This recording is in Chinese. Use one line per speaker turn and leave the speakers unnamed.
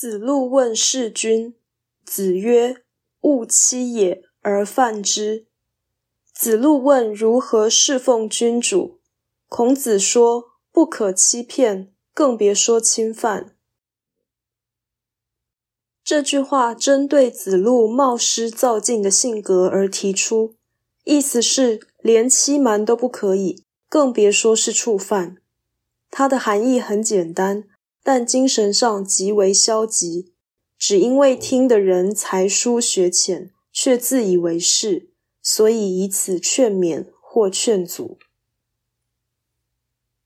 子路问事君，子曰：“勿欺也而犯之。”子路问如何侍奉君主，孔子说：“不可欺骗，更别说侵犯。”这句话针对子路冒失造进的性格而提出，意思是连欺瞒都不可以，更别说是触犯。它的含义很简单。但精神上极为消极，只因为听的人才疏学浅，却自以为是，所以以此劝勉或劝阻。